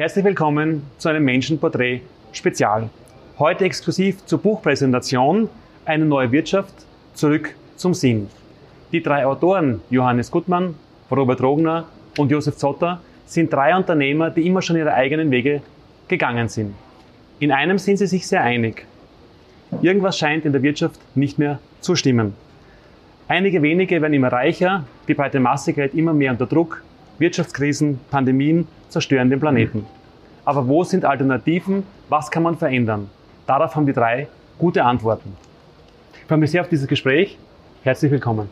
Herzlich willkommen zu einem Menschenporträt Spezial. Heute exklusiv zur Buchpräsentation Eine neue Wirtschaft, zurück zum Sinn. Die drei Autoren Johannes Gutmann, Robert Rogner und Josef Zotter sind drei Unternehmer, die immer schon ihre eigenen Wege gegangen sind. In einem sind sie sich sehr einig. Irgendwas scheint in der Wirtschaft nicht mehr zu stimmen. Einige wenige werden immer reicher, die breite Masse gerät immer mehr unter Druck, Wirtschaftskrisen, Pandemien zerstören den Planeten. Aber wo sind Alternativen? Was kann man verändern? Darauf haben die drei gute Antworten. Ich freue mich sehr auf dieses Gespräch. Herzlich willkommen.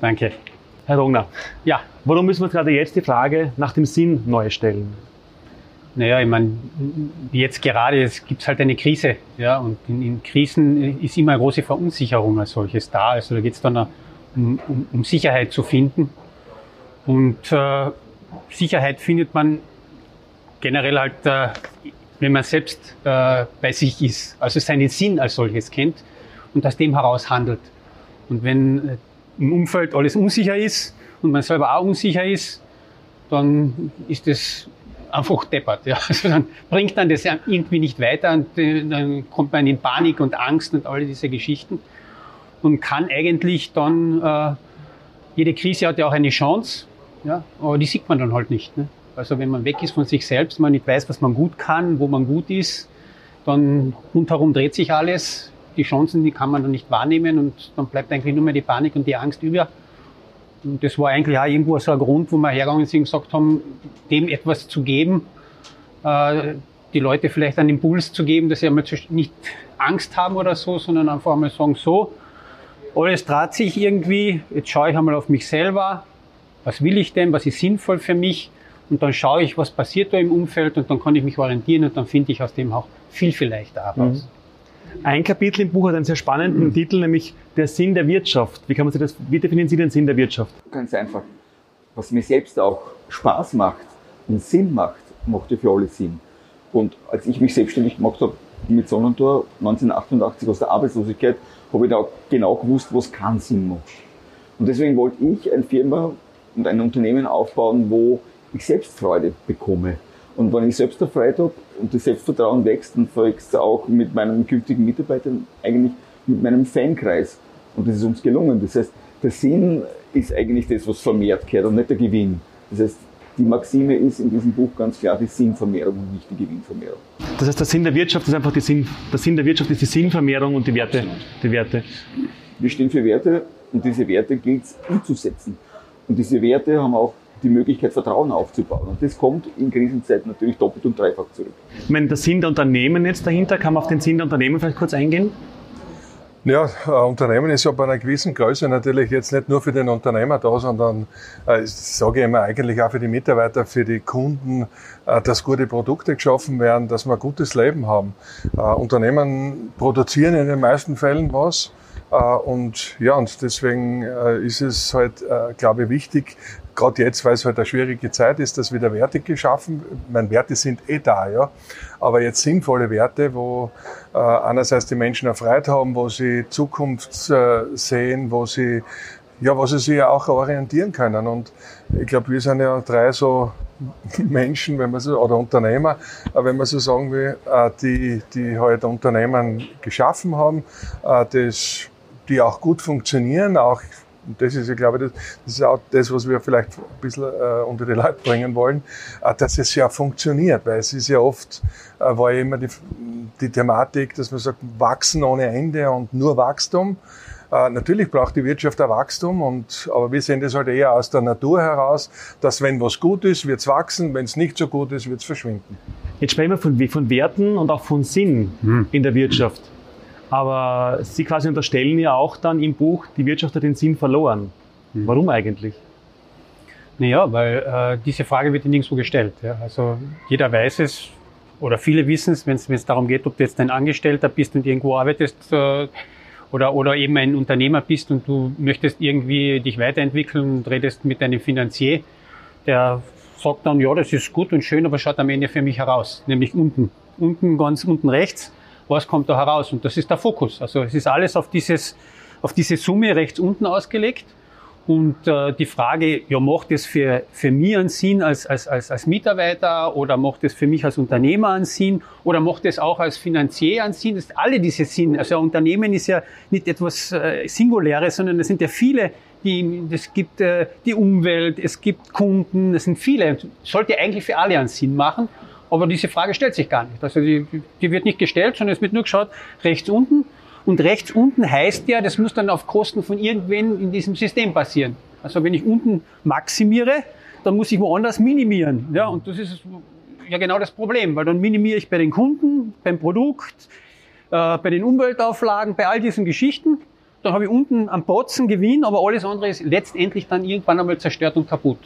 Danke. Herr Rogner, Ja, warum müssen wir uns gerade jetzt die Frage nach dem Sinn neu stellen? naja, ich meine, jetzt gerade gibt es halt eine Krise. Ja, und in, in Krisen ist immer eine große Verunsicherung als solches da. Also da geht es dann um, um, um Sicherheit zu finden. Und äh, Sicherheit findet man generell halt, äh, wenn man selbst äh, bei sich ist, also seinen Sinn als solches kennt und aus dem heraus handelt. Und wenn äh, im Umfeld alles unsicher ist und man selber auch unsicher ist, dann ist das einfach deppert. Ja. Also dann bringt dann das irgendwie nicht weiter und äh, dann kommt man in Panik und Angst und all diese Geschichten und kann eigentlich dann, äh, jede Krise hat ja auch eine Chance, ja, aber die sieht man dann halt nicht. Ne? Also wenn man weg ist von sich selbst, man nicht weiß, was man gut kann, wo man gut ist, dann rundherum dreht sich alles. Die Chancen, die kann man dann nicht wahrnehmen und dann bleibt eigentlich nur mehr die Panik und die Angst über. Und das war eigentlich auch irgendwo so ein Grund, wo wir hergegangen sind und gesagt haben, dem etwas zu geben, äh, die Leute vielleicht einen Impuls zu geben, dass sie einmal nicht Angst haben oder so, sondern einfach einmal sagen, so, alles dreht sich irgendwie, jetzt schaue ich einmal auf mich selber, was will ich denn, was ist sinnvoll für mich und dann schaue ich, was passiert da im Umfeld und dann kann ich mich orientieren und dann finde ich aus dem auch viel, viel leichter heraus. Ein Kapitel im Buch hat einen sehr spannenden Titel, nämlich der Sinn der Wirtschaft. Wie kann man sich das, wie definieren Sie den Sinn der Wirtschaft? Ganz einfach. Was mir selbst auch Spaß macht und Sinn macht, macht ja für alle Sinn. Und als ich mich selbstständig gemacht habe mit Sonnentor 1988 aus der Arbeitslosigkeit, habe ich da auch genau gewusst, was keinen Sinn macht. Und deswegen wollte ich eine Firma und ein Unternehmen aufbauen, wo ich Selbstfreude bekomme. Und wenn ich Selbstfreude habe und das Selbstvertrauen wächst, dann wächst es auch mit meinen künftigen Mitarbeitern, eigentlich mit meinem Fankreis. Und das ist uns gelungen. Das heißt, der Sinn ist eigentlich das, was vermehrt gehört und nicht der Gewinn. Das heißt, die Maxime ist in diesem Buch ganz klar die Sinnvermehrung und nicht die Gewinnvermehrung. Das heißt, der Sinn der Wirtschaft ist einfach die Sinn, der Sinn der Wirtschaft ist die Sinnvermehrung und die Werte, die Werte. Wir stehen für Werte und diese Werte gilt es umzusetzen. Und diese Werte haben auch die Möglichkeit, Vertrauen aufzubauen. Und das kommt in Krisenzeiten natürlich doppelt und dreifach zurück. Ich meine, der Sinn der Unternehmen jetzt dahinter, kann man auf den Sinn der Unternehmen vielleicht kurz eingehen? Ja, ein Unternehmen ist ja bei einer gewissen Größe natürlich jetzt nicht nur für den Unternehmer da, sondern, äh, ich sage immer, eigentlich auch für die Mitarbeiter, für die Kunden, äh, dass gute Produkte geschaffen werden, dass wir ein gutes Leben haben. Äh, Unternehmen produzieren in den meisten Fällen was. Äh, und ja, und deswegen äh, ist es halt, äh, glaube ich, wichtig, gerade jetzt, weil es halt eine schwierige Zeit ist, dass wieder Werte geschaffen. Meine Werte sind eh da, ja. Aber jetzt sinnvolle Werte, wo äh, einerseits die Menschen Freiheit haben, wo sie Zukunft sehen, wo sie ja, wo sie sich ja auch orientieren können. Und ich glaube, wir sind ja drei so Menschen, wenn man so, oder Unternehmer, wenn man so sagen will, die, die halt Unternehmen geschaffen haben, das, die auch gut funktionieren, auch und das ist, ich glaube, das, das ist auch das, was wir vielleicht ein bisschen äh, unter die Leute bringen wollen, äh, dass es ja funktioniert, weil es ist ja oft, äh, war ja immer die, die Thematik, dass man sagt, wachsen ohne Ende und nur Wachstum. Äh, natürlich braucht die Wirtschaft ein Wachstum, und, aber wir sehen das halt eher aus der Natur heraus, dass wenn was gut ist, wird es wachsen, wenn es nicht so gut ist, wird es verschwinden. Jetzt sprechen wir von, von Werten und auch von Sinn Hm. in der Wirtschaft. Aber Sie quasi unterstellen ja auch dann im Buch, die Wirtschaft hat den Sinn verloren. Warum eigentlich? Naja, weil äh, diese Frage wird nirgendwo gestellt. Ja. Also jeder weiß es oder viele wissen es, wenn es darum geht, ob du jetzt ein Angestellter bist und irgendwo arbeitest äh, oder, oder eben ein Unternehmer bist und du möchtest irgendwie dich weiterentwickeln und redest mit deinem Finanzier, der sagt dann, ja, das ist gut und schön, aber schaut am Ende für mich heraus, nämlich unten, unten, ganz unten rechts, was kommt da heraus? Und das ist der Fokus. Also es ist alles auf dieses, auf diese Summe rechts unten ausgelegt. Und äh, die Frage, ja, macht es für, für mich einen Sinn als, als, als, als Mitarbeiter oder macht es für mich als Unternehmer einen Sinn oder macht es auch als Finanzier einen Sinn? Das sind alle diese Sinn. Also ein Unternehmen ist ja nicht etwas äh, Singuläres, sondern es sind ja viele, die, es gibt äh, die Umwelt, es gibt Kunden, es sind viele. Sollte eigentlich für alle einen Sinn machen. Aber diese Frage stellt sich gar nicht. Also die, die wird nicht gestellt, sondern es wird nur geschaut, rechts unten, und rechts unten heißt ja, das muss dann auf Kosten von irgendwen in diesem System passieren. Also wenn ich unten maximiere, dann muss ich woanders minimieren. Ja, und das ist ja genau das Problem, weil dann minimiere ich bei den Kunden, beim Produkt, äh, bei den Umweltauflagen, bei all diesen Geschichten. Dann habe ich unten am Botzen Gewinn, aber alles andere ist letztendlich dann irgendwann einmal zerstört und kaputt.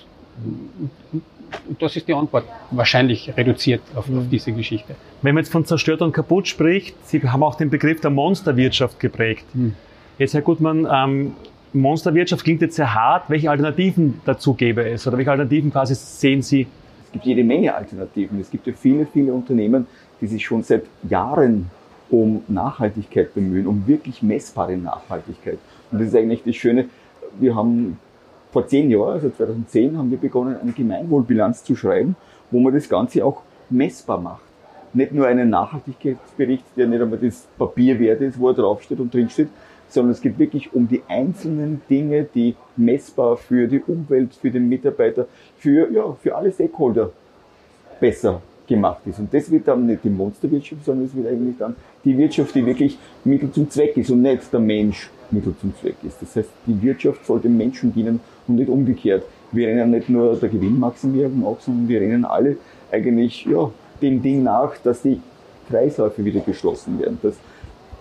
Das ist die Antwort. Wahrscheinlich reduziert auf, auf, diese Geschichte. Wenn man jetzt von zerstört und kaputt spricht, Sie haben auch den Begriff der Monsterwirtschaft geprägt. Hm. Jetzt, Herr Gutmann, ähm, Monsterwirtschaft klingt jetzt sehr hart. Welche Alternativen dazu gäbe es? Oder welche Alternativen quasi sehen Sie? Es gibt jede Menge Alternativen. Es gibt ja viele, viele Unternehmen, die sich schon seit Jahren um Nachhaltigkeit bemühen, um wirklich messbare Nachhaltigkeit. Und das ist eigentlich das Schöne. Wir haben vor zehn Jahren, also 2010, haben wir begonnen, eine Gemeinwohlbilanz zu schreiben, wo man das Ganze auch messbar macht. Nicht nur einen Nachhaltigkeitsbericht, der nicht einmal das Papier wert ist, wo er draufsteht und drinsteht, sondern es geht wirklich um die einzelnen Dinge, die messbar für die Umwelt, für den Mitarbeiter, für, ja, für alle Stakeholder besser gemacht ist. Und das wird dann nicht die Monsterwirtschaft, sondern es wird eigentlich dann die Wirtschaft, die wirklich Mittel zum Zweck ist und nicht der Mensch Mittel zum Zweck ist. Das heißt, die Wirtschaft soll dem Menschen dienen und nicht umgekehrt. Wir rennen nicht nur der Gewinnmaximierung nach, sondern wir rennen alle eigentlich ja, dem Ding nach, dass die Kreisläufe wieder geschlossen werden, dass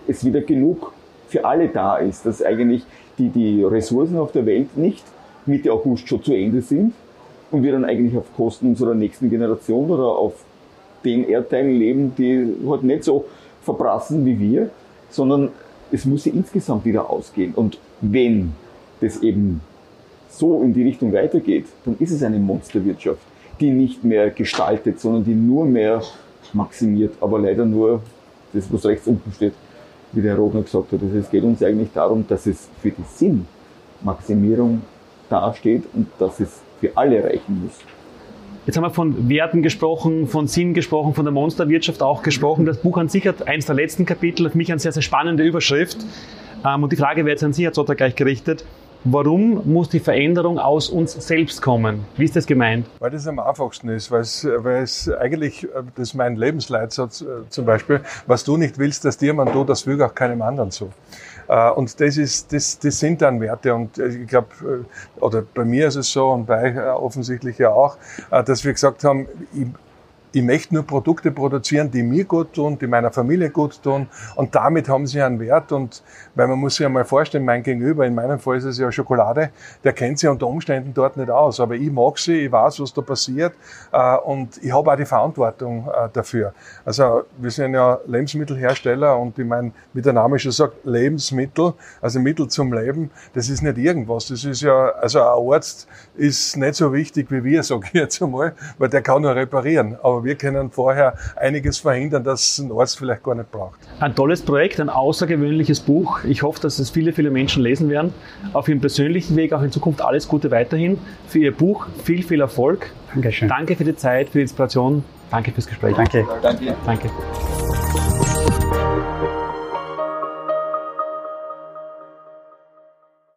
es wieder genug für alle da ist, dass eigentlich die, die Ressourcen auf der Welt nicht Mitte August schon zu Ende sind und wir dann eigentlich auf Kosten unserer nächsten Generation oder auf den Erdteilen leben, die halt nicht so verprassen wie wir, sondern es muss ja insgesamt wieder ausgehen. Und wenn das eben so in die Richtung weitergeht, dann ist es eine Monsterwirtschaft, die nicht mehr gestaltet, sondern die nur mehr maximiert, aber leider nur das, was rechts unten steht, wie der Herr Rogner gesagt hat. Also es geht uns eigentlich darum, dass es für die Sinnmaximierung dasteht und dass es für alle reichen muss. Jetzt haben wir von Werten gesprochen, von Sinn gesprochen, von der Monsterwirtschaft auch gesprochen. Das Buch an sich hat eines der letzten Kapitel, für mich eine sehr, sehr spannende Überschrift. Ähm, und die Frage wäre jetzt an Sie, Herr Zotter, gleich gerichtet. Warum muss die Veränderung aus uns selbst kommen? Wie ist das gemeint? Weil das am einfachsten ist, weil es, weil es eigentlich, das ist mein Lebensleitsatz äh, zum Beispiel, was du nicht willst, dass dir man tut, das füge auch keinem anderen zu. Äh, und das ist, das, das sind dann Werte. Und äh, ich glaube, oder bei mir ist es so und bei offensichtlich ja auch, dass wir gesagt haben, ich, möchte nur Produkte produzieren, die mir gut tun, die meiner Familie gut tun. Und damit haben sie einen Wert. Und weil man muss sich einmal vorstellen, mein Gegenüber, in meinem Fall ist es ja Schokolade, der kennt sie unter Umständen dort nicht aus, aber ich mag sie, ich weiß, was da passiert. Äh, und ich habe auch die Verantwortung äh, dafür. Also wir sind ja Lebensmittelhersteller und ich meine, wie der Name schon sagt, Lebensmittel, also Mittel zum Leben, das ist nicht irgendwas, das ist ja, also ein Arzt ist nicht so wichtig wie wir, sage ich jetzt einmal, weil der kann nur reparieren, aber wir können vorher einiges verhindern, dass ein Arzt vielleicht gar nicht braucht. Ein tolles Projekt, ein außergewöhnliches Buch. Ich hoffe, dass es viele, viele Menschen lesen werden. Auf ihrem persönlichen Weg auch in Zukunft alles Gute weiterhin. Für Ihr Buch viel, viel Erfolg. Dankeschön. Danke für die Zeit, für die Inspiration. Danke fürs Gespräch. Danke. Danke. Danke.